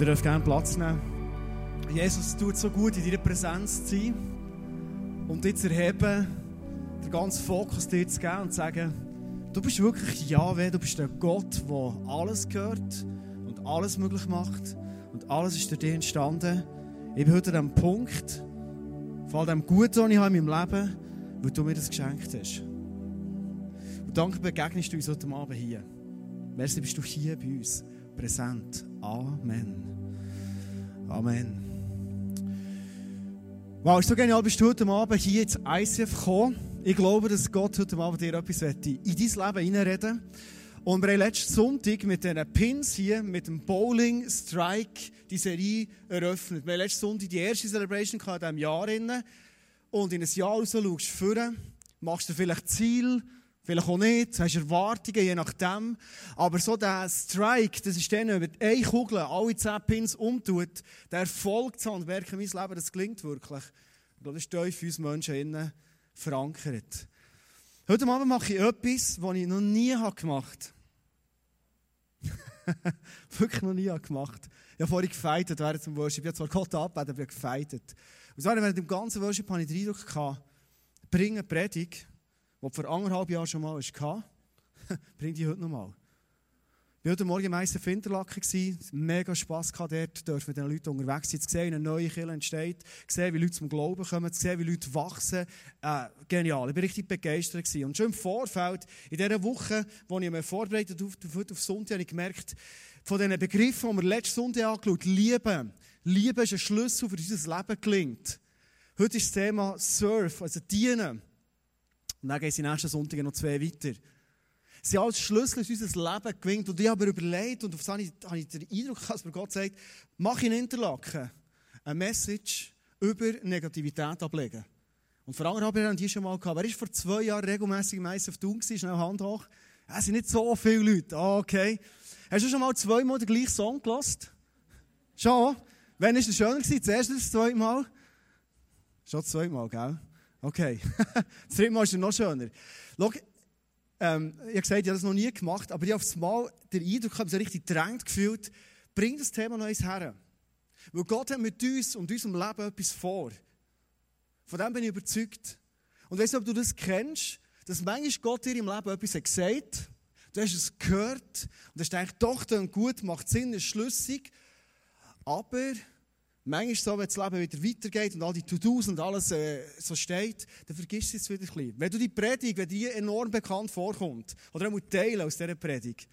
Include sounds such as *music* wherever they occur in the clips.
Ihr dürft gerne Platz nehmen. Jesus, es tut so gut, in deiner Präsenz zu sein und dich zu erheben, den ganzen Fokus dir zu geben und zu sagen, du bist wirklich Jahwe, du bist der Gott, der alles gehört und alles möglich macht und alles ist durch dich entstanden. Ich bin heute an dem Punkt, vor allem Guten, was ich habe in meinem Leben, weil du mir das geschenkt hast. Und danke begegnest du uns heute Abend hier. Merci, bist du hier bei uns präsent. Amen. Amen. Wow, ist so genial, bist du heute Abend hier ins ICF gekommen. Ich glaube, dass Gott heute Abend dir etwas in dein Leben hineinreden Und wir haben letzten Sonntag mit diesen Pins hier, mit dem Bowling Strike, die Serie eröffnet. Wir haben letzten Sonntag die erste Celebration in diesem Jahr. Und in ein Jahr raus schaust machst du vielleicht Ziel, Vielleicht auch nicht, hast Erwartungen, je nachdem. Aber so der Strike, das ist dann, wenn eine Kugel alle 10 Pins umtut, der Erfolg zu handwerken in meinem Leben, das klingt wirklich. Das ist tief für uns Menschen innen verankert. Heute Abend mache ich etwas, was ich noch nie gemacht habe. *laughs* wirklich noch nie gemacht. Ich habe vorhin gefeitet während dem Worship. Ich habe zwar Gott abbeten, aber ich habe gefeitet. Und zwar während dem ganzen Worship hatte ich den Eindruck, gehabt, bringe Predigt die vor anderthalb Jahren schon mal hatte, *laughs* bringt die heute noch mal. Ich war heute Morgen meistens in Interlaken. Mega Spass gehabt dort, dürfen mit den Leuten unterwegs sein, zu sehen, wie eine neue Kirche entsteht, zu sehen, wie Leute zum Glauben kommen, zu sehen, wie Leute wachsen. Äh, genial. Ich war richtig begeistert. Gewesen. Und schon im Vorfeld, in dieser Woche, wo ich mich vorbereitet auf, auf, auf Sonntag, habe ich gemerkt, von diesen Begriffen, die wir letzten Sonntag angeschaut haben, Liebe. Liebe ist ein Schlüssel für unser Leben gelingt. Heute ist das Thema Surf, also dienen. Und dann gehen sie nächsten Sonntag noch zwei weiter. Sie haben als Schlüssel in unser Leben gewinnt. Und ich habe mir überlegt, und auf das habe ich, habe ich den Eindruck, dass mir Gott sagt, mach in Interlaken eine Message über Negativität ablegen. Und vor anderthalb Jahren die schon mal gehabt. Wer ist vor zwei Jahren regelmäßig im ISF Thun gewesen? Schnell Hand hoch. Es sind nicht so viele Leute. Ah, okay. Hast du schon mal zweimal den gleichen Song gelost? Schon? Wann war es schöner gewesen? Das erste oder das zweite Mal? Schon zweimal, gell? Okay. *laughs* das dritte Mal ist noch schöner. Schau, ähm, ich habe gesagt, ich habe das noch nie gemacht, aber ich habe aufs Mal den Eindruck, ich habe so richtig gedrängt gefühlt, bring das Thema noch eins her. Weil Gott hat mit uns und unserem Leben etwas vor. Von dem bin ich überzeugt. Und weißt du, ob du das kennst, dass manchmal Gott dir im Leben etwas hat gesagt du hast es gehört und hast gedacht, doch, dann gut, macht Sinn, ist schlüssig, aber Manchmal ist es so, wenn das Leben wieder weitergeht und all die To-Dos und alles äh, so steht, dann vergisst du es wieder ein bisschen. Wenn du die Predigt, wenn die enorm bekannt vorkommt, oder auch Teile aus dieser Predigt,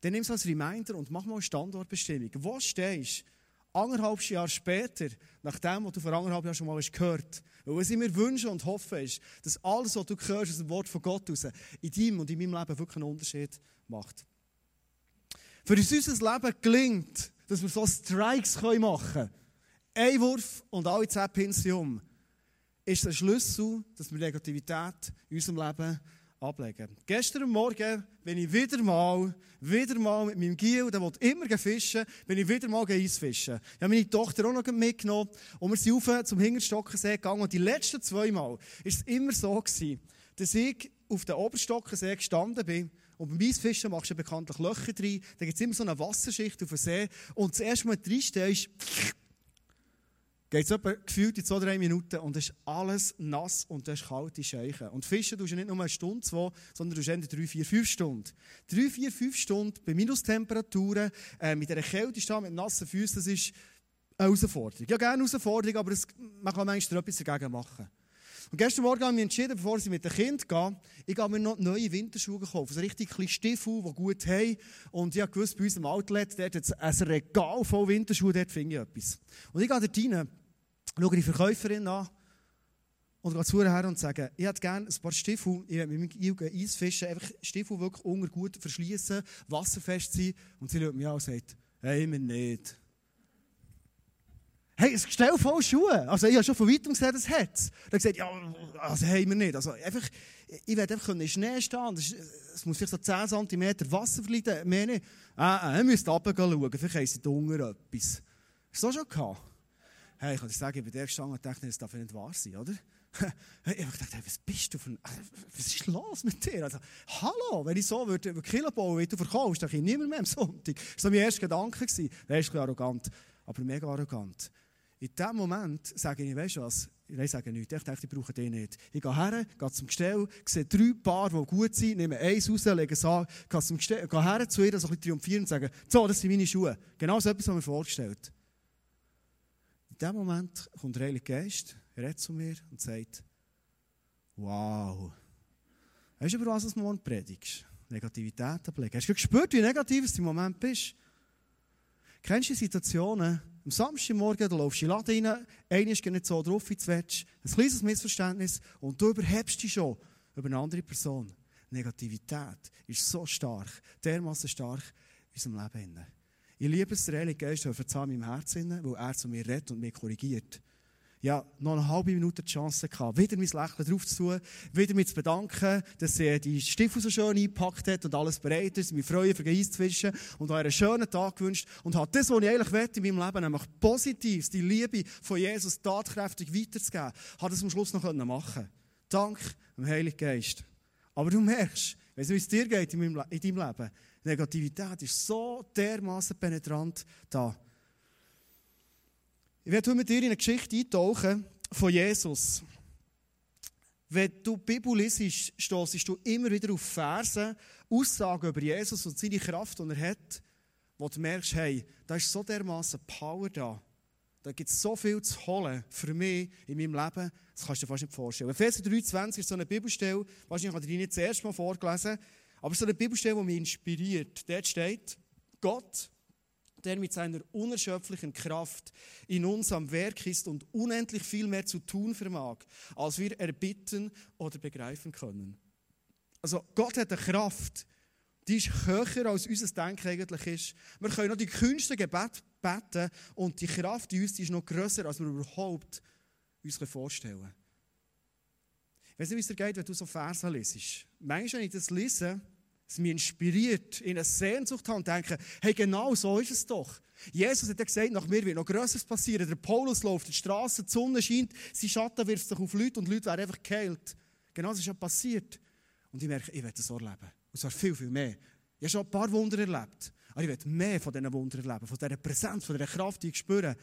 dann nimm es als Reminder und mach mal eine Standortbestimmung. Wo stehst du anderthalb Jahre später, nach dem, was du vor anderthalb Jahren schon mal hast gehört Weil was ich mir wünsche und hoffe, ist, dass alles, was du hörst aus dem Wort von Gott raus, in deinem und in meinem Leben wirklich einen Unterschied macht. Für uns unser Leben gelingt, dass wir so Strikes machen können, ein Wurf und alle zehn Pinsel ist der Schlüssel, dass wir Negativität in unserem Leben ablegen. Gestern Morgen bin ich wieder mal, wieder mal mit meinem Giel, der will immer fischen, bin ich wieder mal Eisfischen. Ich habe meine Tochter auch noch mitgenommen und wir sind rauf zum Hingerstockensee gegangen und die letzten zwei Mal war es immer so gewesen, dass ich auf dem Oberstockensee gestanden bin und beim Eisfischen machst du bekanntlich Löcher drin, da gibt es immer so eine Wasserschicht auf dem See und das erste Mal reinstehst, geht es etwa gefühlt in zwei, drei Minuten und es ist alles nass und du hast kalte Scheichen. Und fischen tust du nicht nur eine Stunde, zwei, sondern du hast drei, vier, fünf Stunden. Drei, vier, fünf Stunden bei Minustemperaturen, äh, mit einer Kälte stehen, mit nassen Füßen, das ist eine Herausforderung. Ja, gerne eine Herausforderung, aber es, man kann manchmal etwas dagegen machen. Und gestern Morgen habe ich mich entschieden, bevor ich mit dem Kind gehe, ich habe mir noch neue Winterschuhe gekauft. So richtig kleine Stiefel, die gut haben. Und ich habe gewusst, bei uns im Outlet, dort hat ein Regal voll Winterschuhe, dort finde ich etwas. Und ich gehe dort rein, schaue die Verkäuferin an und gehe zu ihr her und sage, ich hätte gerne ein paar Stiefel, ich will mit meinem Eisfischen, einfach Stiefel wirklich unter gut verschließen, wasserfest sein. Und sie schaut mich an und sagt, hey, mir nicht. Hey, es Gestell voll Schuhe. Also, ich habe schon von weitem gesehen, das hat es. Dann gesagt, ja, also haben wir nicht. Also, einfach, ich werde einfach in Schnee stehen. Es muss vielleicht so 10 cm Wasser verleiten. Mehr nicht. Ah, ah, ihr müsst runter vielleicht haben sie unten etwas. Hast du das schon gehabt? Hey, ich kann dir sagen, ich bin der gestanden und dachte, das darf nicht wahr sein, oder? *laughs* ich habe gedacht, hey, was bist du für ein, was ist los mit dir? Also, hallo, wenn ich so würde, Kilo bauen, wie du verkaufst, dann ich niemand mehr am Sonntag. Das war mein erster Gedanke. Das ist ein bisschen arrogant, aber mega arrogant. In dem Moment sage ich, weißt du was, ich sage nichts, ich denke, ich brauche den nicht. Ich gehe her, gehe zum Gestell, sehe drei Paar, die gut sind, nehme eins raus, lege es an, gehe, zum Gestell, gehe her zu ihr, so ein bisschen triumphierend und sage, so, das sind meine Schuhe. Genau so etwas, was mir vorgestellt. In dem Moment kommt der Heilige Geist, redet zu mir und sagt, wow. Weißt du, über was du morgen predigst? Negativität ablegen. Hast du gespürt, wie negativ du im Moment bist? Kennst du Situationen, am Samstagmorgen, da laufst du in den Laden rein, einer ist nicht so drauf, wie du willst, ein kleines Missverständnis und du überhebst dich schon über eine andere Person. Negativität ist so stark, dermaßen stark in unserem Leben. Ich liebe es, der Heilige Geist auf in meinem Herzen, weil er zu mir redet und mich korrigiert ja, noch eine halbe Minute die Chance gehabt, wieder mein Lächeln drauf zu tun, wieder mich zu bedanken, dass sie die Stiefel so schön eingepackt hat und alles bereit ist, mich freuen, Eis zu fischen und euch einen schönen Tag gewünscht und hat das, was ich eigentlich will in meinem Leben, nämlich positiv, die Liebe von Jesus tatkräftig weiterzugeben, hat es am Schluss noch machen. Dank dem Heiligen Geist. Aber du merkst, wenn es wie es dir geht in, meinem, in deinem Leben, Negativität ist so dermaßen penetrant da. Ich werde mit dir in eine Geschichte eintauchen von Jesus. Wenn du die Bibel liest, stoßest du immer wieder auf Versen, Aussagen über Jesus und seine Kraft, die er hat, wo du merkst, hey, da ist so dermaßen Power da. Da gibt es so viel zu holen für mich in meinem Leben, das kannst du dir fast nicht vorstellen. Epheser 3,20 ist so eine Bibelstelle, wahrscheinlich habe ich nicht das erste Mal vorgelesen, aber so eine Bibelstelle, die mich inspiriert. Dort steht, Gott der mit seiner unerschöpflichen Kraft in uns am Werk ist und unendlich viel mehr zu tun vermag, als wir erbitten oder begreifen können. Also Gott hat eine Kraft, die ist höher als unser Denken eigentlich ist. Wir können noch die kühnsten Gebete beten und die Kraft in uns die ist noch grösser, als wir überhaupt uns vorstellen können. Ich weiß wie es dir geht, wenn du so Verse liest. Manchmal, wenn ich das lese, es mich inspiriert, in eine Sehnsucht haben und denken, hey, genau so ist es doch. Jesus hat ja gesagt, nach mir wird noch Größeres passieren. Der Paulus läuft die Straße, die Sonne scheint, sein Schatten wirft sich auf Leute und Leute werden einfach geheilt. Genau das ist ja passiert. Und ich merke, ich werde das so erleben. Und zwar viel, viel mehr. Ich habe schon ein paar Wunder erlebt. Aber ich werde mehr von diesen Wundern erleben, von dieser Präsenz, von dieser Kraft, die ich spüre.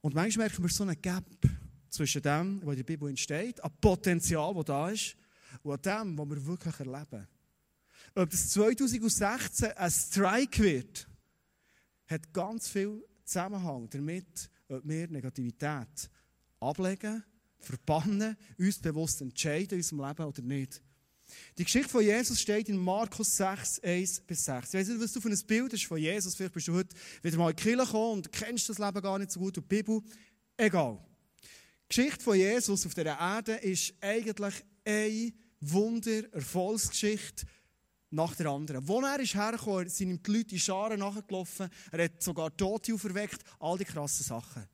Und manchmal merken wir so einen Gap zwischen dem, was in der Bibel entsteht, am Potenzial, das da ist, und dem, was wir wirklich erleben ob das 2016 ein Strike wird, hat ganz viel Zusammenhang damit, ob wir Negativität ablegen, verbannen, uns bewusst entscheiden in unserem Leben oder nicht. Die Geschichte von Jesus steht in Markus 6, 1 bis 6. Ich weiß nicht, was du für ein Bild hast von Jesus. Vielleicht bist du heute wieder mal in die Kirche gekommen und kennst das Leben gar nicht so gut und die Bibel. Egal. Die Geschichte von Jesus auf dieser Erde ist eigentlich eine Wunder-Erfolgsgeschichte nach der anderen. Wo er ist hergekommen, sind ihm die Leute in Scharen nachgelaufen, er hat sogar Tote auferweckt, all die krassen Sachen.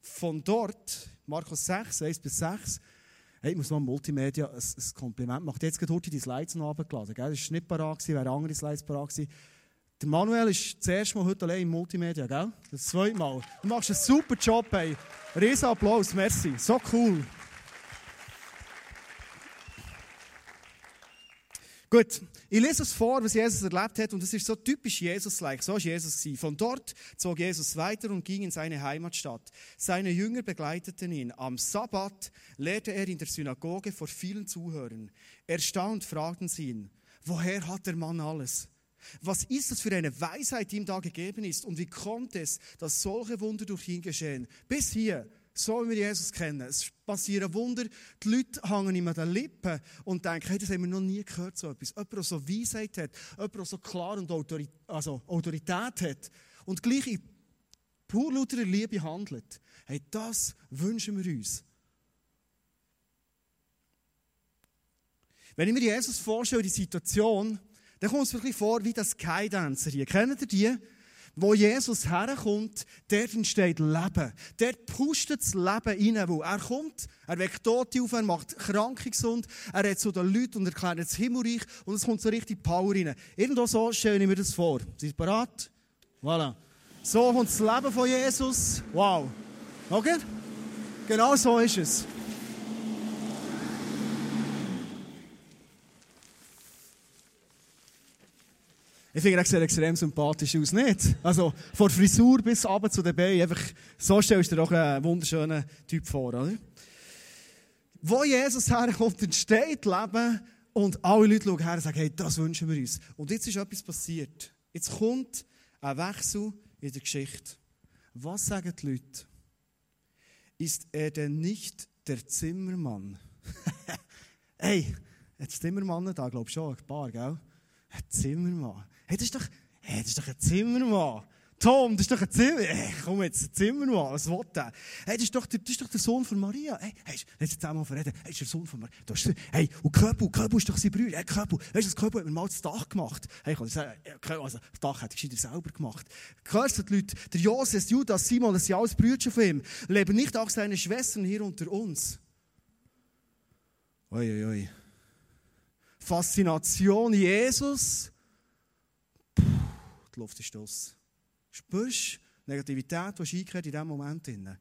Von dort, Markus 6, 1 bis 6, hey, ich muss noch Multimedia ein, ein Kompliment machen. Jetzt gerade heute die Slides noch runtergeladen. Gell? Das war nicht parat, gewesen, wäre andere Slides parat. Der Manuel ist das erste Mal heute allein im Multimedia, gell? Das zweite Mal. Du machst einen super Job, hey. Riesen Applaus, merci. So cool. Gut, ich lese es vor, was Jesus erlebt hat, und es ist so typisch Jesus-like. So war Jesus. Von dort zog Jesus weiter und ging in seine Heimatstadt. Seine Jünger begleiteten ihn. Am Sabbat lehrte er in der Synagoge vor vielen Zuhörern. Erstaunt fragten sie ihn, woher hat der Mann alles? Was ist das für eine Weisheit, die ihm da gegeben ist? Und wie kommt es, dass solche Wunder durch ihn geschehen? Bis hier so wie wir Jesus kennen. Es passieren Wunder, die Leute hängen ihm an den Lippen und denken, hey, das haben wir noch nie gehört, so etwas. Jemand, der so Weisheit hat, jemand, der so klar und Autorität, also Autorität hat und gleich in pur lauter Liebe handelt. Hey, das wünschen wir uns. Wenn ich mir Jesus vorstelle, die Situation, dann kommt es wirklich vor wie das Sky-Dancer hier. Kennt ihr die? Wo Jesus herkommt, dort entsteht Leben. Dort pustet das Leben rein, wo er kommt, er weckt Tote auf, er macht Kranke gesund, er redet zu den Leuten und erklärt das Himmelreich und es kommt so richtig Power rein. Irgendwo so stelle ich mir das vor. Seid bereit? Voilà. So kommt das Leben von Jesus. Wow. Okay? Genau so ist es. Ich finde, er sieht extrem sympathisch aus, nicht? Also, von Frisur bis runter zu den Beinen, einfach, so stellst du dir auch einen wunderschönen Typ vor, oder? Wo Jesus herkommt, entsteht Leben und alle Leute schauen her und sagen, hey, das wünschen wir uns. Und jetzt ist etwas passiert. Jetzt kommt ein Wechsel in der Geschichte. Was sagen die Leute? Ist er denn nicht der Zimmermann? *laughs* hey, ein Zimmermann da, glaube ich schon, ein paar, gell? Ein Zimmermann. Hey, das ist doch, hey, das ist doch ein Zimmermann. Tom, das ist doch ein Zimmer. Hey, komm jetzt, ein Zimmermann, was will der? Hey, das ist doch der, das ist doch der Sohn von Maria. Hey, hey, jetzt zusammen verreden. Hey, das ist der Sohn von Maria. Hast, hey, und Köbu, Köbu ist doch sein Bruder. Hey, Köbu, weißt du, das Köbu hat mir mal das Dach gemacht. Hey, ich kann sagen, also, das Dach hat er selber gemacht. Hörst du die Leute? Der Joses, Judas, Simon, das sind alles Brüder von ihm. Leben nicht auch seine Schwestern hier unter uns. Oi, oi, oi. Faszination Jesus die Luft ist aus. Spürst du Negativität, die eingekehrt in diesem Moment? Vielleicht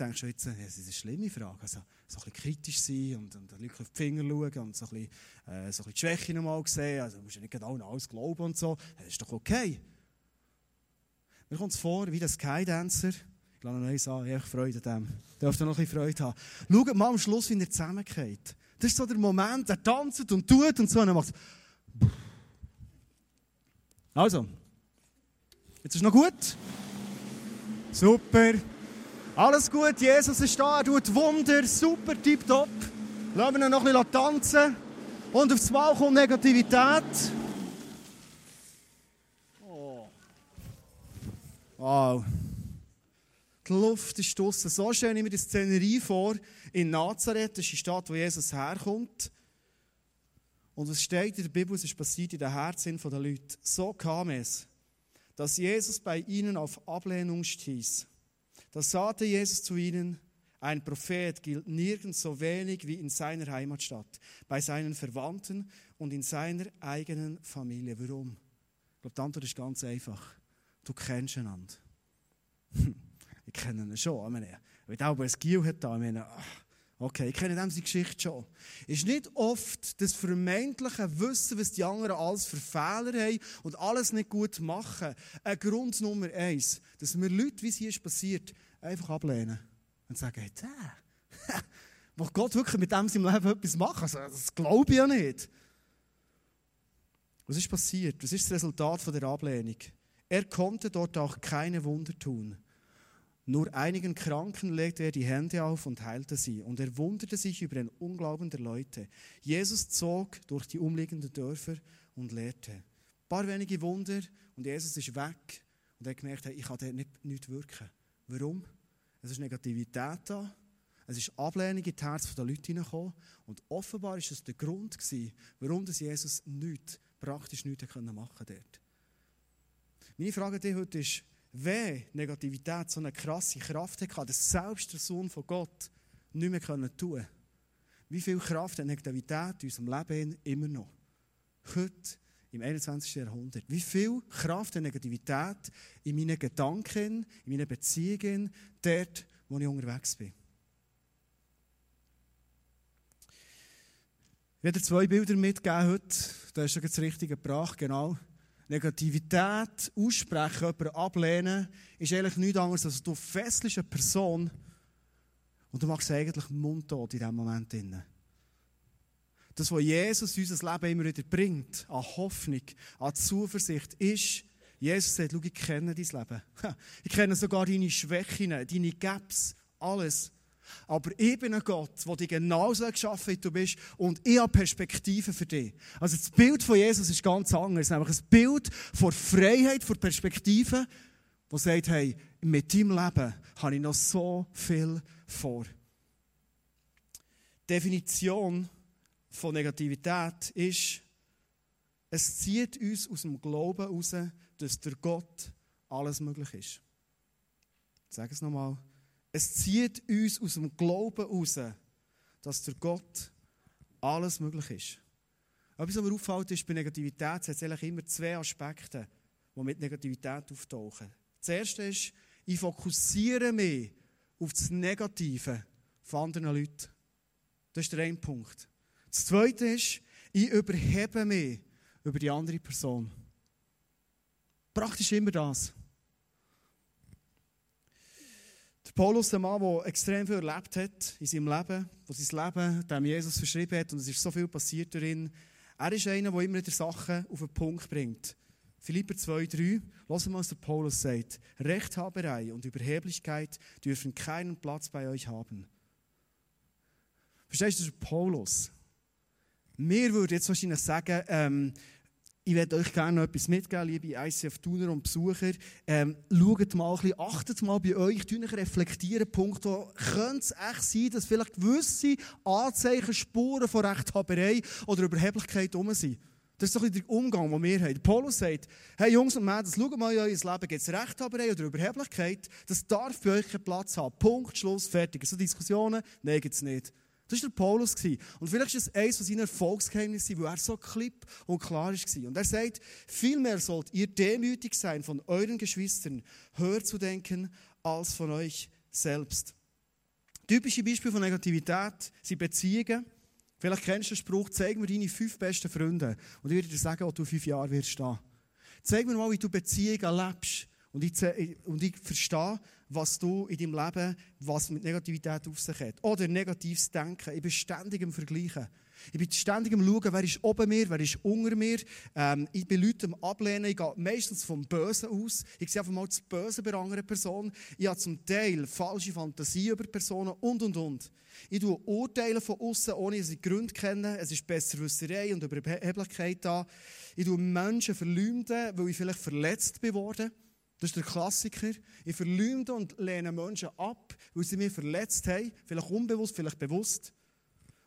denkst du jetzt, das ist eine schlimme Frage. Also, so ein bisschen kritisch sein und, und den Leuten auf die Finger schauen und so ein bisschen, äh, so ein bisschen die Schwäche nochmal sehen. Also, musst ja nicht genau alles glauben und so. Das ist doch okay. Mir kommt es vor, wie der Skydancer. Ich lasse noch eins an, ich habe Freude an dem. Darf noch ein Freude haben. Schaut mal am Schluss, wie er zusammengeht. Das ist so der Moment, er tanzt und tut und so, und er macht also, jetzt ist noch gut. Super. Alles gut, Jesus ist da, er tut Wunder, super, tipptopp. Lassen wir noch ein bisschen tanzen. Und aufs Mal kommt Negativität. Oh. Wow. Die Luft ist draussen. So stelle ich mir die Szenerie vor in Nazareth, das ist die Stadt, wo Jesus herkommt. Und was steht in der Bibel, es ist passiert in den Herzen der Leute. So kam es, dass Jesus bei ihnen auf Ablehnung stieß. Da sagte Jesus zu ihnen, ein Prophet gilt nirgends so wenig wie in seiner Heimatstadt, bei seinen Verwandten und in seiner eigenen Familie. Warum? Ich glaube, die Antwort ist ganz einfach. Du kennst einander. ich kenne ihn schon. Ich meine, wenn er ein Gil hat, ich meine, ach, Okay, ich kenne seine Geschichte schon. Ist nicht oft das vermeintliche Wissen, was die anderen alles für Fehler haben und alles nicht gut machen, ein Grund Nummer eins, dass wir Leute, wie es hier ist passiert, einfach ablehnen und sagen, hey, der, *laughs* will Gott wirklich mit dem seinem Leben etwas machen? Also, das glaube ich ja nicht. Was ist passiert? Was ist das Resultat von der Ablehnung? Er konnte dort auch keine Wunder tun. Nur einigen Kranken legte er die Hände auf und heilte sie. Und er wunderte sich über den Unglauben der Leute. Jesus zog durch die umliegenden Dörfer und lehrte. Ein paar wenige Wunder und Jesus ist weg. Und er hat gemerkt, ich kann dort nicht, nicht wirken. Warum? Es ist Negativität da. Es ist Ablehnung in das Herz der Leute hineingekommen. Und offenbar war es der Grund, gewesen, warum Jesus nichts, praktisch nichts machen konnte Meine Frage an dich heute ist, wenn Negativität so eine krasse Kraft hat, dass selbst der Sohn von Gott nicht mehr tun können. Wie viel Kraft hat Negativität in unserem Leben immer noch? Heute, im 21. Jahrhundert. Wie viel Kraft hat Negativität in meinen Gedanken, in meinen Beziehungen, dort, wo ich unterwegs bin? Ich werde zwei Bilder mitgeben heute. Da hast du das Richtige gebracht, genau. Negativität aussprechen, jemanden ablehnen, ist eigentlich nichts anderes, als du fesselst eine Person und du machst eigentlich mundtot in diesem Moment. Das, was Jesus in unser Leben immer wieder bringt, an Hoffnung, an Zuversicht, ist, Jesus sagt, schau, ich kenne dein Leben. *laughs* Ich kenne sogar deine Schwächen, deine Gaps, alles. Aber ich bin ein Gott, der dich genauso geschaffen hat, wie du bist, und ich habe Perspektiven für dich. Also das Bild von Jesus ist ganz anders. Nämlich ein Bild von Freiheit, von Perspektiven, das sagt, hey, mit deinem Leben habe ich noch so viel vor. Die Definition von Negativität ist, es zieht uns aus dem Glauben heraus, dass der Gott alles möglich ist. Ich sage es nochmal. Es zieht uns aus dem Glauben raus, dass der Gott alles möglich ist. Etwas, was mir auffällt, ist, bei Negativität es eigentlich immer zwei Aspekte, die mit Negativität auftauchen. Das erste ist, ich fokussiere mich auf das Negative von anderen Leuten. Das ist der eine Punkt. Das zweite ist, ich überhebe mich über die andere Person. Praktisch immer das. Der Paulus, der Mann, der extrem viel erlebt hat in seinem Leben, der sein Leben dem Jesus verschrieben hat und es ist so viel passiert darin, er ist einer, der immer wieder Sachen auf den Punkt bringt. Philipper 2,3, lassen wir, was der Paulus sagt. Rechthaberei und Überheblichkeit dürfen keinen Platz bei euch haben. Verstehst du, das ist Paulus. Mir würde jetzt wahrscheinlich sagen, ähm, ich werde euch gerne noch etwas mitgeben, liebe ICF-Tuner und Besucher. Ähm, schaut mal ein bisschen, achtet mal bei euch, reflektieren, Punkte, könnte es echt sein, dass vielleicht gewisse Anzeichen, Spuren von Rechthaberei oder Überheblichkeit um sind. Das ist doch der Umgang, den wir haben. Paulus sagt, hey Jungs und Mädels, schaut mal in euer Leben, gibt es Rechthaberei oder Überheblichkeit? Das darf bei euch keinen Platz haben. Punkt, Schluss, fertig. So Diskussionen? Nein, gibt es nicht. Das war der Paulus. Und vielleicht ist es eines von seinen Erfolgsgeheimnissen, wo er so klipp und klar war. Und er sagt, vielmehr sollt ihr demütig sein von euren Geschwistern, höher zu denken als von euch selbst. Typische Beispiele von Negativität sind Beziehungen. Vielleicht kennst du den Spruch, zeig mir deine fünf besten Freunde. Und ich würde dir sagen, wo du fünf Jahre wirst stehen. Zeig mir mal, wie du Beziehungen lebst. Und ich, und ich verstehe, was du in deinem Leben, was mit Negativität auf sich hat. Oder negatives Denken. Ich bin ständig im Vergleichen. Ich bin ständig am Schauen, wer ist oben mir, wer ist unter mir. Ähm, ich bin Leute am Ablehnen. Ich gehe meistens vom Bösen aus. Ich sehe einfach mal das Böse bei anderen Person. Ich habe zum Teil falsche Fantasien über Personen und, und, und. Ich tue Urteile von außen, ohne dass ich Gründe kenne. Es ist Besserwisserei und Überheblichkeit da. Ich tue Menschen verleumden, weil ich vielleicht verletzt bin worden. Das ist der Klassiker. Ich verleumde und lehne Menschen ab, weil sie mich verletzt haben. Vielleicht unbewusst, vielleicht bewusst.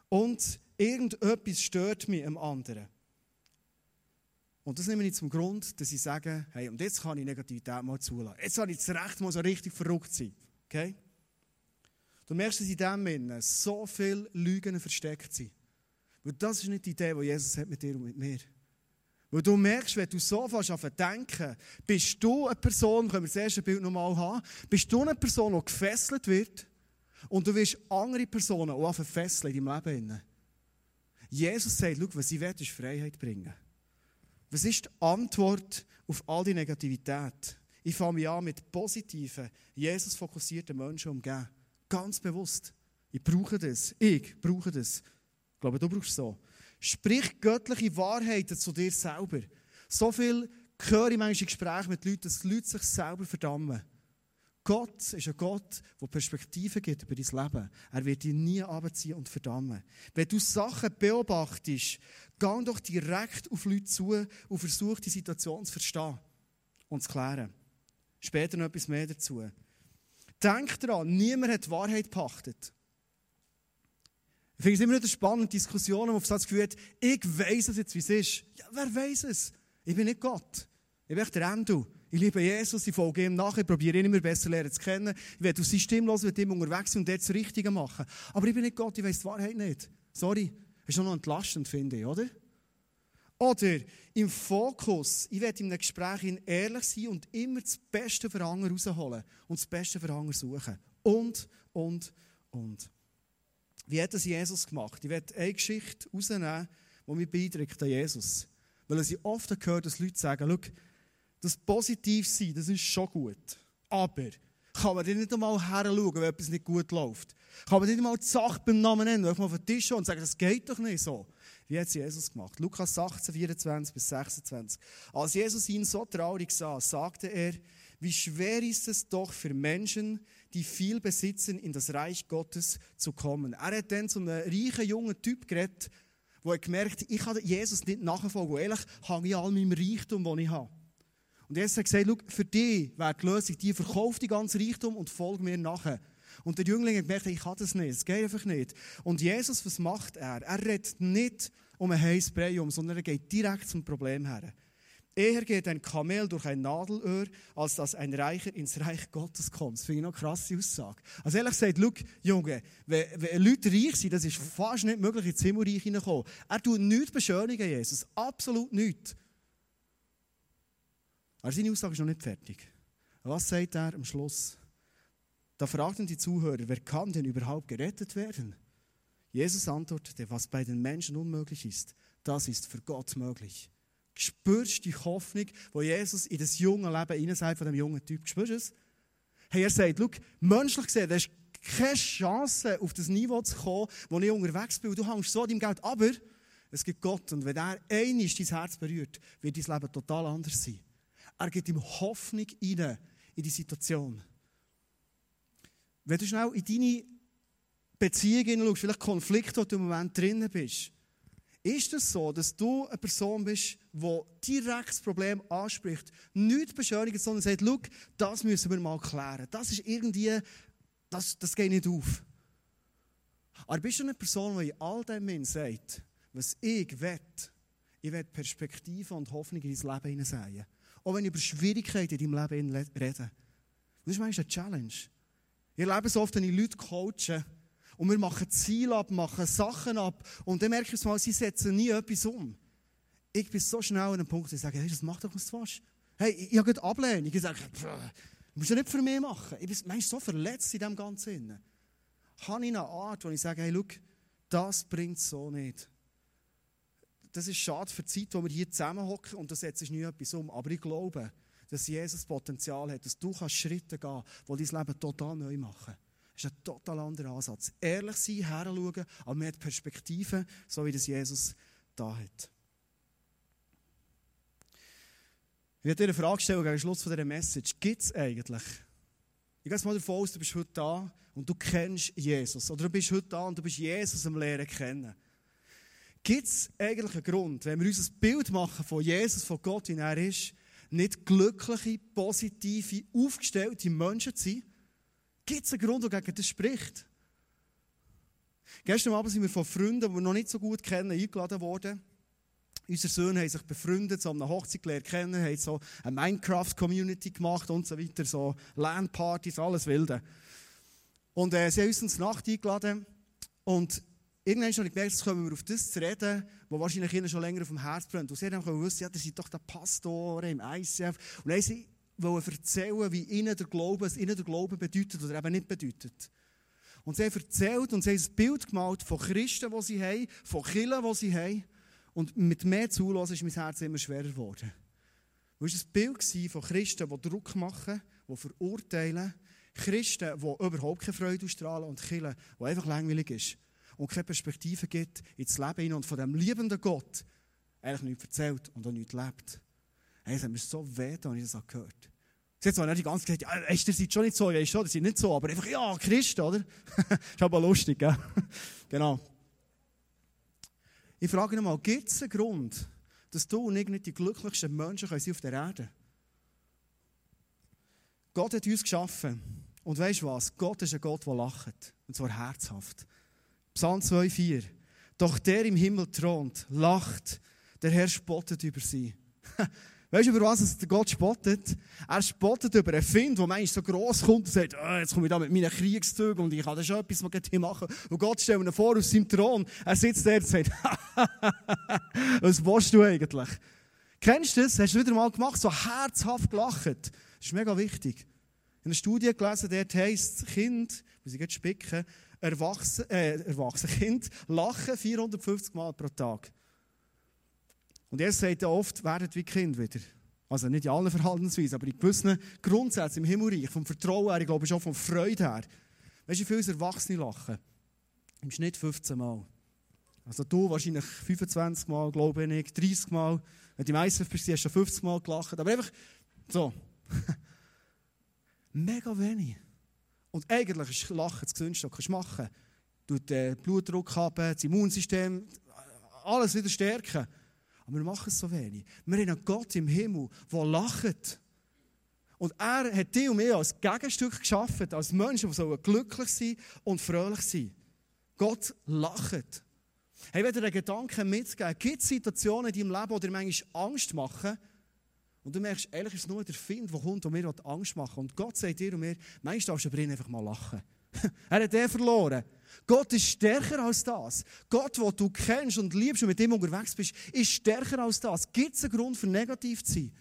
Und irgendetwas stört mich am anderen. Und das nehme ich zum Grund, dass ich sage, hey, und jetzt kann ich Negativität mal zulassen. Jetzt habe ich das Recht, mal so richtig verrückt sein. Okay? Du merkst, dass in dem Innen so viele Lügen versteckt sind. Weil das ist nicht die Idee, die Jesus hat mit dir und mit mir. Weil du merkst, wenn du so fast an denken, bist du eine Person, können wir das erste Bild nochmal haben, bist du eine Person, die gefesselt wird und du wirst andere Personen auch fesseln in deinem Leben. Jesus sagt, schau, was ich will, ist Freiheit bringen. Was ist die Antwort auf all die Negativität? Ich fange mich an mit positiven, Jesus-fokussierten Menschen umgehen. Ganz bewusst. Ich brauche das. Ich brauche das. Ich glaube, du brauchst so. Sprich göttliche Wahrheiten zu dir selber. So viel höre ich manchmal in Gesprächen mit Leuten, dass die Leute sich selber verdammen. Gott ist ein Gott, der Perspektiven gibt über dein Leben. Er wird dich nie abziehen und verdammen. Wenn du Sachen beobachtest, geh doch direkt auf Leute zu und versuch die Situation zu verstehen und zu klären. Später noch etwas mehr dazu. Denk daran, niemand hat die Wahrheit pachtet. Ich finde es immer wieder spannend, Diskussionen, wo man das Gefühl hat, ich weiss es jetzt, wie es ist. Ja, wer weiss es? Ich bin nicht Gott. Ich bin echt der Endo. Ich liebe Jesus, ich folge ihm nach, ich probiere ihn immer besser lernen zu kennen. Ich werde seine Stimme hören, werde ihm unterwegs und dort das Richtige machen. Aber ich bin nicht Gott, ich weiss die Wahrheit nicht. Sorry. Das ist noch entlastend, finde ich, oder? Oder im Fokus, ich werde in einem Gespräch ehrlich sein und immer das Beste für andere rausholen und das Beste für andere suchen. Und, und, und. Wie hat das Jesus gemacht? Ich werde eine Geschichte rausnehmen, die mich beeindruckt an Jesus. Weil ich oft gehört, dass Leute sagen, schau, das positiv sein, das ist schon gut. Aber kann man nicht einmal heranschauen, wenn etwas nicht gut läuft? Kann man nicht einmal die Sache beim Namen nennen, einfach mal auf den Tisch schauen und sagen, das geht doch nicht so. Wie hat es Jesus gemacht? Lukas 18, 24 bis 26. Als Jesus ihn so traurig sah, sagte er, wie schwer ist es doch für Menschen, die viel besitzen, in das Reich Gottes zu kommen. Er hat dann zu einem reichen jungen Typ geredet, wo er gemerkt ich kann Jesus nicht nachfolgen. Ehrlich, habe ich all meinem Reichtum, den ich habe. Und Jesus hat gesagt, für dich wäre die Lösung, die verkauft die ganze Reichtum und folge mir nachher. Und der Jüngling hat gemerkt, ich kann das nicht, es geht einfach nicht. Und Jesus, was macht er? Er redet nicht um ein heißes Brei um, sondern er geht direkt zum Problem her. Eher geht ein Kamel durch ein Nadelöhr, als dass ein Reicher ins Reich Gottes kommt. Das finde ich noch eine krasse Aussage. Also ehrlich gesagt, schau, Junge, wenn, wenn Leute reich sind, das ist fast nicht möglich, ins Himmelreich hineinzukommen. Er tut nichts beschönigen, Jesus. Absolut nichts. Aber seine Aussage ist noch nicht fertig. Was sagt er am Schluss? Da fragten die Zuhörer, wer kann denn überhaupt gerettet werden? Jesus antwortete, was bei den Menschen unmöglich ist, das ist für Gott möglich. Spürst du die Hoffnung, die Jesus in das junge Leben hineinsagt von dem jungen Typ? Spürst du es? Hey, er sagt, schau, menschlich gesehen, du hast keine Chance, auf das Niveau zu kommen, wo ich unterwegs bin. Du hängst so an deinem Geld. Aber es gibt Gott. Und wenn er einmal dein Herz berührt, wird dein Leben total anders sein. Er gibt ihm Hoffnung rein in die Situation. Wenn du schnell in deine Beziehung hineinschaust, vielleicht Konflikte, wo du im Moment drinnen bist, ist es so, dass du eine Person bist, die direkt das Problem anspricht, nicht beschönigt, sondern sagt, schau, das müssen wir mal klären. Das ist irgendwie, das, das geht nicht auf. Aber bist du eine Person, die in all dem sagt, was ich will, ich will Perspektive und Hoffnung in dein Leben hineinsehen. Auch wenn ich über Schwierigkeiten in deinem Leben rede. Das ist manchmal eine Challenge. Ich erlebe es oft, wenn ich Leute coache, und wir machen Ziele ab, machen Sachen ab. Und dann merke ich mal, sie setzen nie etwas um. Ich bin so schnell an einem Punkt, wo ich sage, hey, das macht doch was du willst. Hey, ich, ich habe gerade Ablehnung. Ich sage, du musst ja nicht für mich machen. Ich bin manchmal so verletzt in dem Ganzen. Habe ich eine Art, wo ich sage, hey, schau, das bringt es so nicht. Das ist schade für die Zeit, wo wir hier zusammenhocken und da setzt nie etwas um. Aber ich glaube, dass Jesus Potenzial hat, dass du Schritte gehen kannst, die dein Leben total neu machen. Das ist ein total anderer Ansatz. Ehrlich sein, heranschauen, aber mit Perspektive, so wie das Jesus da hat. Ich werde dir eine Frage stellen gegen den Schluss dieser Message. Gibt es eigentlich? Ich gehe mal davon aus, du bist heute da und du kennst Jesus. Oder du bist heute da und du bist Jesus am Lehren kennen. Gibt es eigentlich einen Grund, wenn wir uns ein Bild machen von Jesus, von Gott, wie er ist, nicht glückliche, positive, aufgestellte Menschen zu sein? Gibt es einen Grund, der gegen das spricht? Gestern Abend sind wir von Freunden, die wir noch nicht so gut kennen, eingeladen worden. Unsere Söhne haben sich befreundet, so eine Hochzeit gelernt kennen, haben so eine Minecraft-Community gemacht und so weiter, so Landpartys, alles Wilde. Und äh, sie haben uns ins Nacht eingeladen und irgendwann habe ich gemerkt, jetzt kommen wir auf das zu reden, was wahrscheinlich ihnen schon länger auf dem Herz brennt. Und sie haben gewusst, ja, das sind doch der Pastor im ICF. Und dann sie wollen erzählen, wie ihnen der Glaube, was ihnen der Glaube bedeutet oder eben nicht bedeutet. Und sie haben erzählt und sie haben ein Bild gemalt von Christen, die sie haben, von Kirchen, die sie haben. Und mit mehr Zulassen ist mein Herz immer schwerer geworden. Es war ein Bild von Christen, die Druck machen, die verurteilen. Christen, die überhaupt keine Freude ausstrahlen und Kirchen, die einfach langweilig ist. Und keine Perspektive gibt ins Leben hinein und von dem liebenden Gott eigentlich nichts erzählt und auch nichts lebt. Hey, es hat mir so weh, als ich das gehört Sie hat zwar nicht die ganze Zeit gesagt, ja, ihr seid schon nicht so, schon, ihr seid nicht so, aber einfach, ja, Christ, oder? *laughs* ist aber lustig, gell? *laughs* genau. Ich frage nochmal, gibt es einen Grund, dass du und ich nicht die glücklichsten Menschen können auf der Erde Gott hat uns geschaffen. Und weißt du was? Gott ist ein Gott, der lacht. Und zwar herzhaft. Psalm 2,4. Doch der im Himmel thront, lacht, der Herr spottet über sie. *laughs* Weißt du, über was Gott spottet? Er spottet über einen Find, der manchmal so gross kommt und sagt, oh, jetzt komme ich da mit meinen Kriegszügen und ich kann da schon etwas hier machen. Und Gott stellt ihn vor auf seinem Thron. Er sitzt da und sagt, *laughs* was willst du eigentlich? Kennst du das? Hast du wieder mal gemacht? So herzhaft gelacht. Das ist mega wichtig. Ich habe eine Studie gelesen, dort heisst, Kind, muss ich jetzt spicken, Erwachsen, äh, Erwachsen, Kind lachen 450 Mal pro Tag. Und er sagt ja oft, werdet wie Kind wieder. Also nicht in allen Verhaltensweisen, aber in gewissen Grundsätzen im Himmelreich, vom Vertrauen her, ich glaube schon von Freude her. Weißt du, wie viele Erwachsene lachen? Im Schnitt 15 Mal. Also du wahrscheinlich 25 Mal, glaube ich, 30 Mal. Wenn du im ISF bist, hast du schon 50 Mal gelacht. Aber einfach so. *laughs* Mega wenig. Und eigentlich ist Lachen das Gesündeste, was du machen kannst. Du den Blutdruck haben, das Immunsystem, alles wieder stärken. Aber wir machen es so wenig. Wir haben einen Gott im Himmel, der lacht. Und er hat dich und mich als Gegenstück geschaffen, als Menschen, die glücklich sein und fröhlich sein Gott lacht. Hey, wenn dir einen Gedanken mitgeben, gibt es Situationen in deinem Leben, die dir manchmal Angst machen, und du merkst, ehrlich ist es nur der Find, der kommt und mir Angst machen Und Gott sagt dir und mir, manchmal darfst du einfach mal lachen. *laughs* er hat den verloren. Gott ist stärker als das. Gott, den du kennst und liebst und mit ihm unterwegs bist, ist stärker als das. Gibt es einen Grund für negativ zu sein?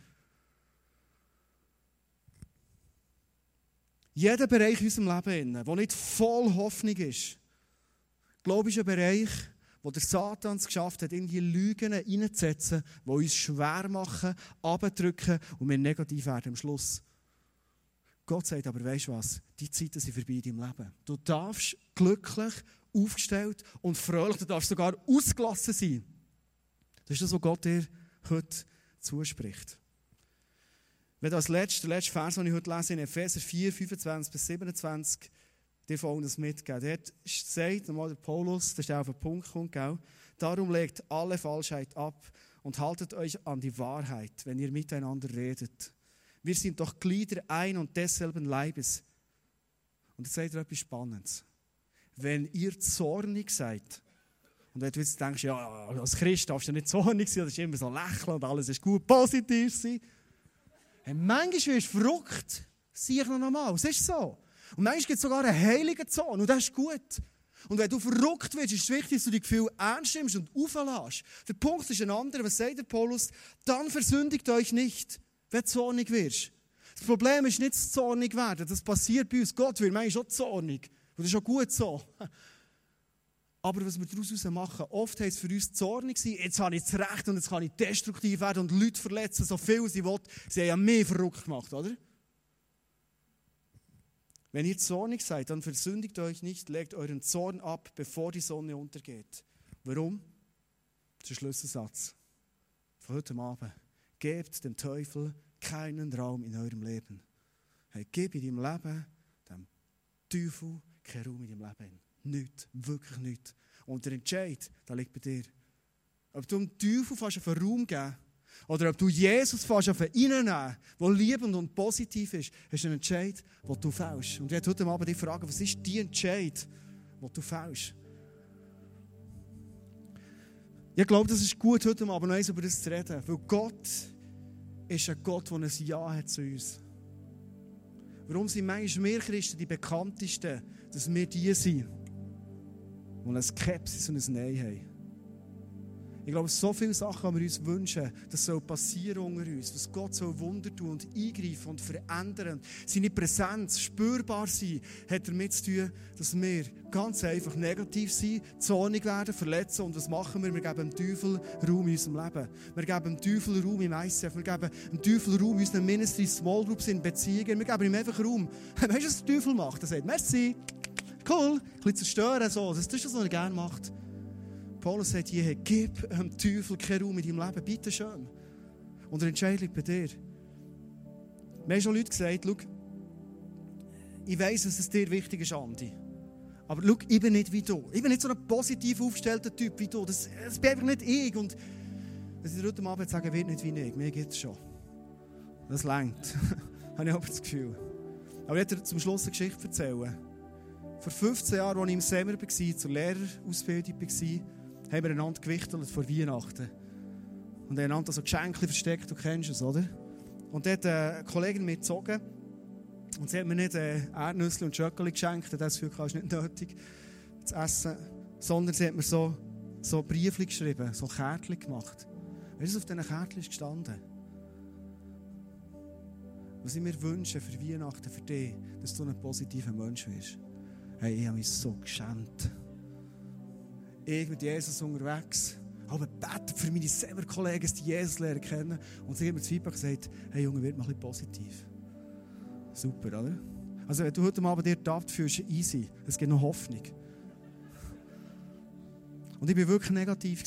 Jeder Bereich in unserem Leben, der nicht voll Hoffnung ist, glaube ich, ist ein Bereich, wo der Satan es geschafft hat, in die Lügen reinzusetzen, die uns schwer machen, abdrücken und wir negativ werden am Schluss. Gott sagt aber, weißt du was? Die Zeiten sind vorbei in deinem Leben. Du darfst glücklich, aufgestellt und fröhlich, du darfst sogar ausgelassen sein. Das ist das, was Gott dir heute zuspricht. Wenn das letzte, der letzte Vers, den ich heute lese, in Epheser 4, 25 bis 27, dir folgendes mitgeben. Dort sagt nochmal der Paulus, der ist auf den Punkt kommt, gell? Darum legt alle Falschheit ab und haltet euch an die Wahrheit, wenn ihr miteinander redet. Wir sind doch Glieder ein und desselben Leibes. Und jetzt sagt er etwas Spannendes. Wenn ihr zornig seid, und wenn du jetzt denkst, ja, als Christ darfst du nicht zornig sein, das ist immer so lächeln und alles ist gut, positiv sein. Hey, manchmal wirst du verrückt, sehe ich noch einmal. Es ist so. Und manchmal gibt es sogar einen heiligen Zorn und das ist gut. Und wenn du verrückt wirst, ist es wichtig, dass du die Gefühle ernst nimmst und auflässt. Der Punkt ist ein anderer. Was sagt der Paulus? Dann versündigt euch nicht, wenn du zornig wirst. Das Problem ist nicht das zornig werden. Das passiert bei uns. Gott wird manchmal schon zornig. Und das ist auch gut so. *laughs* Aber was wir daraus machen, oft heißt es für uns zornig sein, jetzt habe ich das Recht und jetzt kann ich destruktiv werden und Leute verletzen, so viel sie wollen. Sie haben ja mehr verrückt gemacht, oder? Wenn ihr zornig seid, dann versündigt euch nicht, legt euren Zorn ab, bevor die Sonne untergeht. Warum? Das ist der Schlüsselsatz von heute Abend. Gebt dem Teufel keinen Raum in eurem Leben. Hey, gib in deinem Leben dem Teufel keinen Raum in deinem Leben. Nicht, wirklich nicht. Und der Entscheid, der liegt bei dir. Ob du dem Teufel fast einen Raum geben oder ob du Jesus fast reinnehmen, der liebend und positiv ist, hast du einen Entscheid, den du fällst. Und ich heute Abend dich fragen, was ist die Entscheid, den du fällst? Ich glaube, das ist gut, heute Abend noch eins über das zu reden. Weil Gott ist ein Gott, der ein Ja hat zu uns. Warum sind manchmal wir Christen die bekanntesten, dass wir die sind, die eine Skepsis und ein Nein haben? Ich glaube, so viele Sachen, die wir uns wünschen, das soll passieren unter uns, was Gott soll Wunder tun und eingreifen und verändern. Seine Präsenz spürbar sein, hat damit zu tun, dass wir ganz einfach negativ sind, zornig werden, verletzen. Und was machen wir? Wir geben dem Teufel Raum in unserem Leben. Wir geben dem Teufel Raum im ICF. Wir geben dem Teufel Raum in unseren Ministries, Small Groups, in Beziehungen. Wir geben ihm einfach Raum. *laughs* Weißt du, was der Teufel macht? Er sagt, merci, cool, ein bisschen zerstören, so. Das ist das, was er gerne macht. Paulus sagt hier, gib dem Teufel keinen Raum in deinem Leben, bitte schön. Und der Entscheid liegt bei dir. Mir haben schon Leute gesagt, ich weiss, dass es dir wichtig ist, Andi. Aber schau, ich bin nicht wie du. Ich bin nicht so ein positiv aufgestellter Typ wie du. Das, das bin einfach nicht ich. Und dass ich heute Abend sagen wird nicht wie ich. Mir geht es schon. Das längt. *laughs* Habe ich aber das Gefühl. Aber ich werde zum Schluss eine Geschichte erzählen. Vor 15 Jahren, als ich im Semmer war, zur Lehrerausbildung war, haben wir einander gewichtelt vor Weihnachten. Und haben einander so Geschenke versteckt, du kennst es, oder? Und dort hat eine Kollegin mir gezogen. Und sie hat mir nicht äh, Erdnüsse und Schöckeli geschenkt, das für ist nicht nötig zu essen. Sondern sie hat mir so, so Briefchen geschrieben, so Kärtchen gemacht. Was auf diesen Kärtchen ist gestanden? Was ich mir wünsche für Weihnachten, für dich, dass du ein positiver Mensch wirst. Hey, ich habe mich so geschämt ich mit Jesus unterwegs, habe gebetet für meine Semmer-Kollegen, dass die Jesus lernen kennen. Und sie haben mir das Feedback gesagt, hey Junge, wird mal ein bisschen positiv. Super, oder? Also wenn du heute Abend dir tappt fühlst, easy. Es gibt noch Hoffnung. Und ich war wirklich negativ.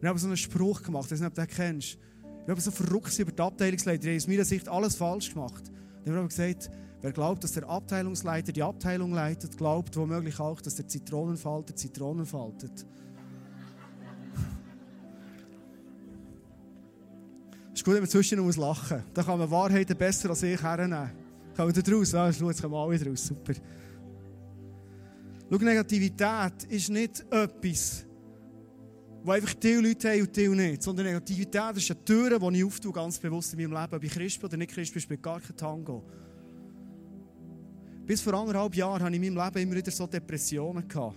Wir haben so einen Spruch gemacht, ich weiß nicht, ob du den kennst. Wir haben so verrückt über die Abteilungsleiter. Die haben aus meiner Sicht alles falsch gemacht. Wir haben gesagt, Wer glaubt, dass der Abteilungsleiter die Abteilung leitet, glaubt womöglich auch, dass der Zitronenfalter Zitronen faltet. Es *laughs* ist gut, wenn man zwischendurch muss lachen Da kann man Wahrheiten besser als ich hernehmen. Kann man da draus? Ja, jetzt kommen alle draus. Super. Schau, Negativität ist nicht etwas, wo einfach die Leute haben und die nicht. Sondern Negativität ist eine Tür, die ich auftue, ganz bewusst in meinem Leben. Ob ich Christ bin oder nicht Christ bin, spielt gar kein Tango. Bis vor anderthalb Jahren hatte ich in meinem Leben immer wieder so Depressionen. Gehabt.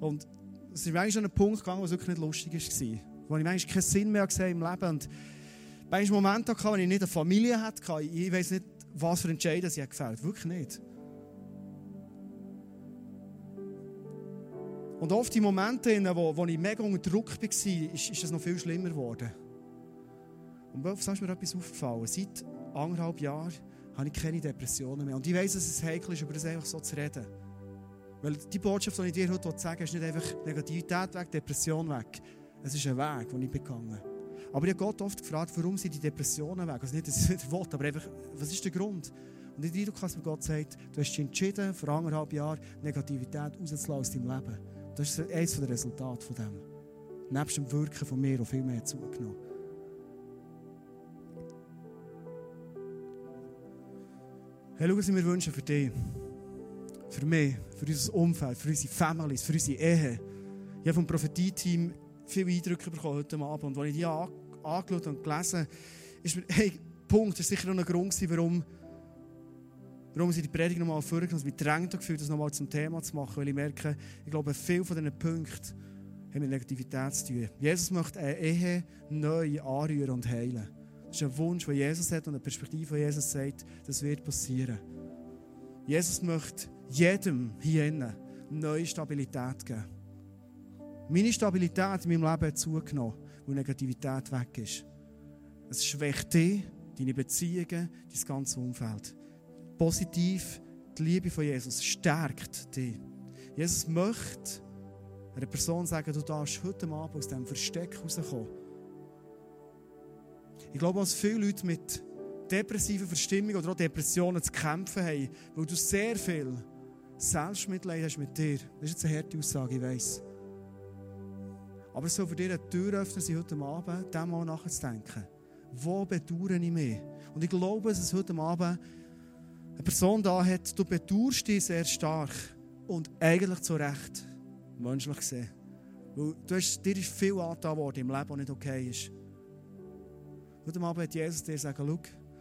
Und es ist manchmal an einen Punkt gegangen, wo es wirklich nicht lustig war. Wo ich manchmal keinen Sinn mehr gesehen im Leben. Und manchmal Momente hatte, wo ich nicht eine Familie hatte. Ich weiß nicht, was für Entscheidungen sie gefällt. Wirklich nicht. Und oft in Momenten, wo, wo ich mega unter Druck war, ist, ist es noch viel schlimmer geworden. Und was ist mir etwas aufgefallen? Seit anderthalb Jahren habe ich keine Depressionen mehr. Und ich weiß, dass es heikel ist, über das einfach so zu reden. Weil die Botschaft, die ich dir heute sagen ist nicht einfach Negativität weg, Depression weg. Es ist ein Weg, den ich begangen. Aber ich habe Gott oft gefragt, warum sind die Depressionen weg? Also nicht, dass ich nicht will, aber einfach, was ist der Grund? Und ich Eindruck, dass mir Gott sagt, du hast dich entschieden, vor anderthalb Jahren Negativität rauszulassen aus deinem Leben. Das ist eines der Resultate von dem. Nebst dem Wirken von mir, auch viel mehr zugenommen. Hey, schau, was wir wünschen für dich. Für mich, für unser Umfeld, für unsere Families, für unsere Ehe. Ich habe vom Prophetie-Team viele Eindrücke bekommen heute Abend. Und als ich die angeschaut und gelesen ist mir, hey, Punkt, das war sicher noch ein Grund, warum, warum ich die Predigt nochmal vorgenommen habe. mich drängt gefühlt, das nochmal zum Thema zu machen, weil ich merke, ich glaube, viele von diesen Punkten haben mit Negativität zu tun. Jesus möchte eine Ehe neu anrühren und heilen. Ist ein Wunsch, den Jesus hat und eine Perspektive, die Jesus sagt, das wird passieren. Jesus möchte jedem hier innen neue Stabilität geben. Meine Stabilität in meinem Leben hat zugenommen, weil Negativität weg ist. Es schwächt dich, deine Beziehungen, dein ganze Umfeld. Positiv, die Liebe von Jesus stärkt dich. Jesus möchte einer Person sagen, du darfst heute Abend aus diesem Versteck rauskommen. Ich glaube, dass viele Leute mit depressiven Verstimmungen oder auch Depressionen zu kämpfen haben, weil du sehr viel Selbstmitleid hast mit dir. Das ist jetzt eine harte Aussage, ich weiss. Aber es soll für dich eine Tür öffnen sein, heute Abend, dem mal nachzudenken. Wo bedauere ich mich? Und ich glaube, dass es heute Abend eine Person da hat, du bedauerst dich sehr stark und eigentlich zu Recht, menschlich gesehen. Weil du hast, dir ist viel angetan worden im Leben, das nicht okay ist. Heute Abend hat Jesus dir gesagt, schau,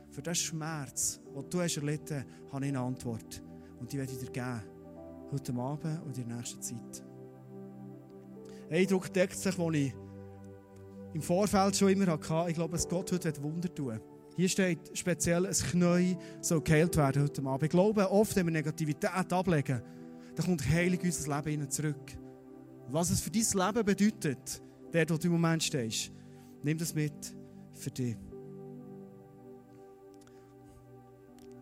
für den Schmerz, den du hast erlitten hast, habe ich eine Antwort. Und die werde ich dir geben. Heute Abend und in der nächsten Zeit. Ein Eindruck deckt sich, den ich im Vorfeld schon immer hatte. Ich glaube, dass Gott heute Wunder tun Hier steht speziell, ein Knie soll geheilt werden heute Abend. Ich glaube, oft, wenn wir Negativität ablegen, dann kommt Heilung in unser Leben zurück. Was es für dein Leben bedeutet, der, wo du im Moment stehst, nimm das mit für dich.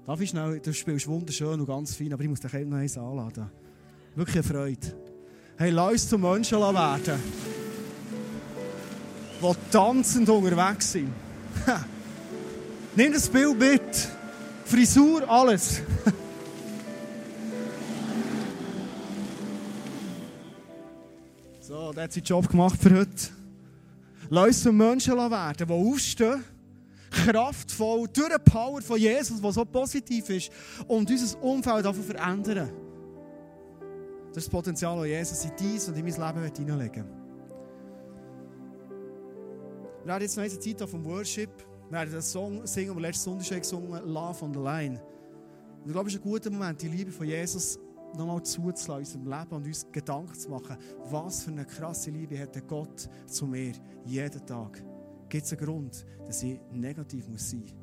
Darf ich schnell, du spielst wunderschön und ganz fein, aber ich muss dich noch eins anladen. Wirklich eine Freude. Hey, lass uns zu Menschen werden, die tanzend unterwegs sind. *laughs* Nimm das Bild mit. Frisur, alles. *laughs* so, der hat seinen Job gemacht für heute. Lass uns zu Menschen werden, die aufstehen, kraftvoll, durch die Power von Jesus, die so positiv ist, und unser Umfeld verändern. Das ist das Potenzial, das Jesus in dies und in mein Leben hineinlegen Wir haben jetzt noch eine Zeit vom Worship. Wir werden den Song singen, den wir letzten Sonntag gesungen haben, Love on the Line. Und ich glaube, es ist ein guter Moment, die Liebe von Jesus nochmal zuzulassen in unserem Leben und uns Gedanken zu machen, was für eine krasse Liebe hat der Gott zu mir jeden Tag. Gibt es einen Grund, dass ich negativ muss sein muss?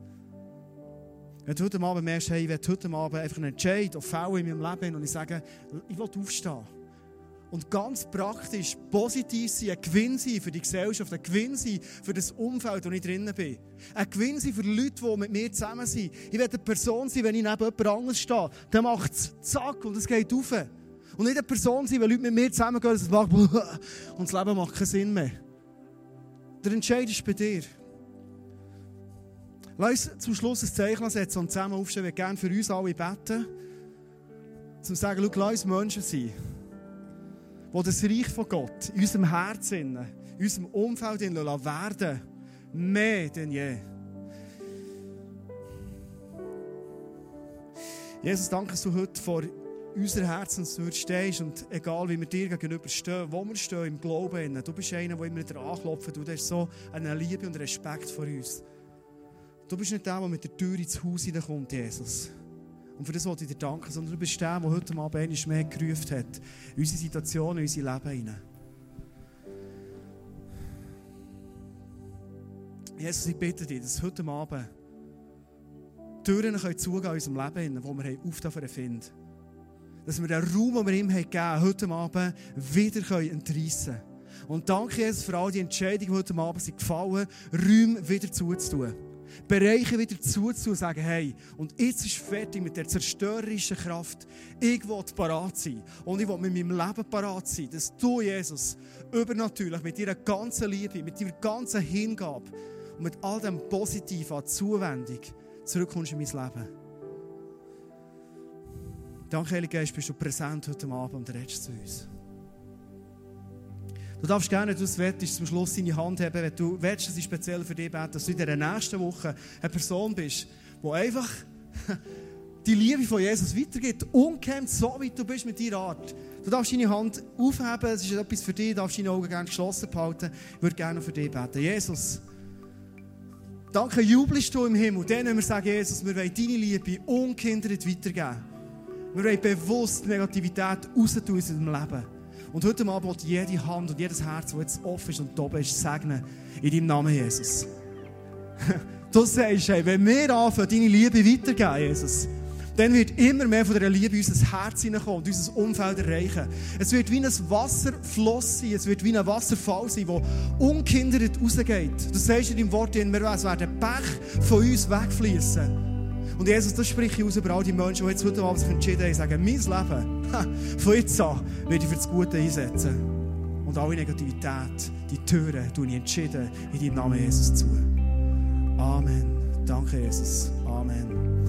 Wenn du heute Abend merkst, hey, ich will heute Abend einfach einen Entscheid auf Fälle in meinem Leben und ich sage, ich will aufstehen. Und ganz praktisch positiv sein, ein Gewinn sein für die Gesellschaft, ein Gewinn sein für das Umfeld, wo ich drinnen bin. Ein Gewinn sein für Leute, die mit mir zusammen sind. Ich will eine Person sein, wenn ich neben jemand anderes stehe, dann macht es zack und es geht auf. Und nicht eine Person sein, wenn Leute mit mir zusammengehen es macht *laughs* und das Leben macht keinen Sinn mehr. Der Entscheid ist bei dir. Lass uns zum Schluss ein Zeichen setzen und zusammen aufstehen. Wir gerne für uns alle beten. Um zu sagen, schau, lass uns Menschen sein, die das Reich von Gott in unserem Herzen, in unserem Umfeld werden mehr denn je. Jesus, danke, dass du heute vor unser Herzenstür stehst und egal wie wir dir gegenüber stehen, wo wir stehen im Glauben, du bist einer, der immer wieder anklopft, du hast so eine Liebe und Respekt vor uns. Du bist nicht der, der mit der Tür ins Haus hineinkommt, Jesus. Und für das wollte ich dir danken, sondern du bist der, der heute Abend einmal mehr gerufen hat, unsere Situation, unser Leben hinein. Jesus, ich bitte dich, dass heute Abend Türen können zugehen in unserem Leben, wo wir aufdürfen finden. Dass wir den Raum, den wir ihm gegeben haben, heute Abend wieder entreissen können. Und danke Jesus für all die Entscheidungen, die heute Abend sind gefallen, Räume wieder zuzutun. Bereiche wieder und sagen, hey, und jetzt ist fertig mit der zerstörerischen Kraft. Ich will parat sein. Und ich will mit meinem Leben parat sein, dass du, Jesus, übernatürlich, mit deiner ganzen Liebe, mit deiner ganzen Hingabe und mit all dem Positiven an Zuwendung zurückkommst in mein Leben. Danke, Heilige Geist, bist du präsent heute Abend und redest zu uns. Du darfst gerne, wenn du es willst, zum Schluss deine Hand haben, wenn du willst, dass ich speziell für dich bete, dass du in der nächsten Woche eine Person bist, die einfach *laughs* die Liebe von Jesus weitergibt, umkämmt, so wie du bist mit deiner Art. Du darfst deine Hand aufheben, es ist etwas für dich, du darfst deine Augen gerne geschlossen behalten. Ich würde gerne für dich beten. Jesus, danke, jubelst du im Himmel. Dann, wenn wir sagen, Jesus, wir wollen deine Liebe ungehindert weitergeben. Wir wollen bewusst Negativität raus tun in unserem Leben. Und heute Abend will jede Hand und jedes Herz, das jetzt offen ist und oben ist, segnen in deinem Namen, Jesus. *laughs* Du sagst, hey, wenn wir anfangen, deine Liebe weitergeben, Jesus, dann wird immer mehr von der Liebe in unser Herz hineinkommen und unser Umfeld erreichen. Es wird wie ein Wasserfloss sein, es wird wie ein Wasserfall sein, der ungehindert rausgeht. Du sagst in deinem Wort, es werden Pech von uns wegfließen. Und Jesus, das spreche ich aus über all die Menschen, die jetzt heute Abend sich entschieden haben, sagen, mein Leben, *laughs* von jetzt an, werde ich für das Gute einsetzen. Und alle Negativität, die Türen, tue ich entschieden in deinem Namen Jesus zu. Amen. Danke, Jesus. Amen.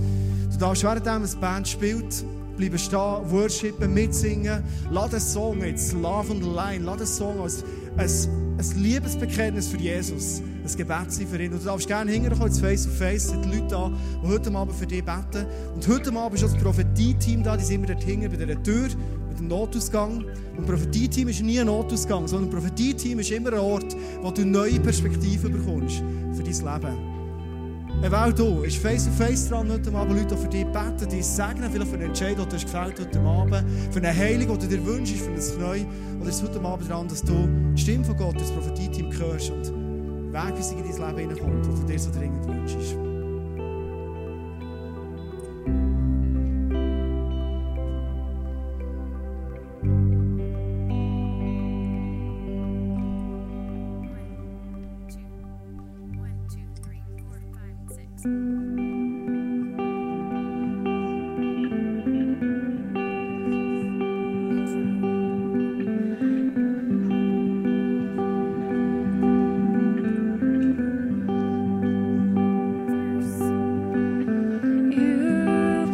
Du darfst während das Band spielt, bleiben stehen, worshipen, mitsingen. Lass den Song jetzt, Love the Line, lass den Song als ein Liebesbekenntnis für Jesus ein Gebet sein für ihn. Und du darfst gerne hinterher ins Face-to-Face, sind die Leute da, die heute Abend für dich beten. Und heute Abend ist auch das Prophetie-Team da, die sind immer dort hinten bei dieser Tür, mit dem Notausgang. Und Prophetie-Team ist nie ein Notausgang, sondern Prophetie-Team ist immer ein Ort, wo du neue Perspektiven bekommst für dein Leben. Weil du ist face to face dran heute Abend, Leute für dich beten, dich segnen, vielleicht für einen Entscheid, den du hast gefällt heute Abend, für eine Heilung, die du dir wünschst, für ein Neu. Oder ist es heute Abend dran, dass du die Stimme von Gott, das Prophetie-Team hörst und Wegweisung in dein Leben hineinkommt, die du dir so dringend wünschst.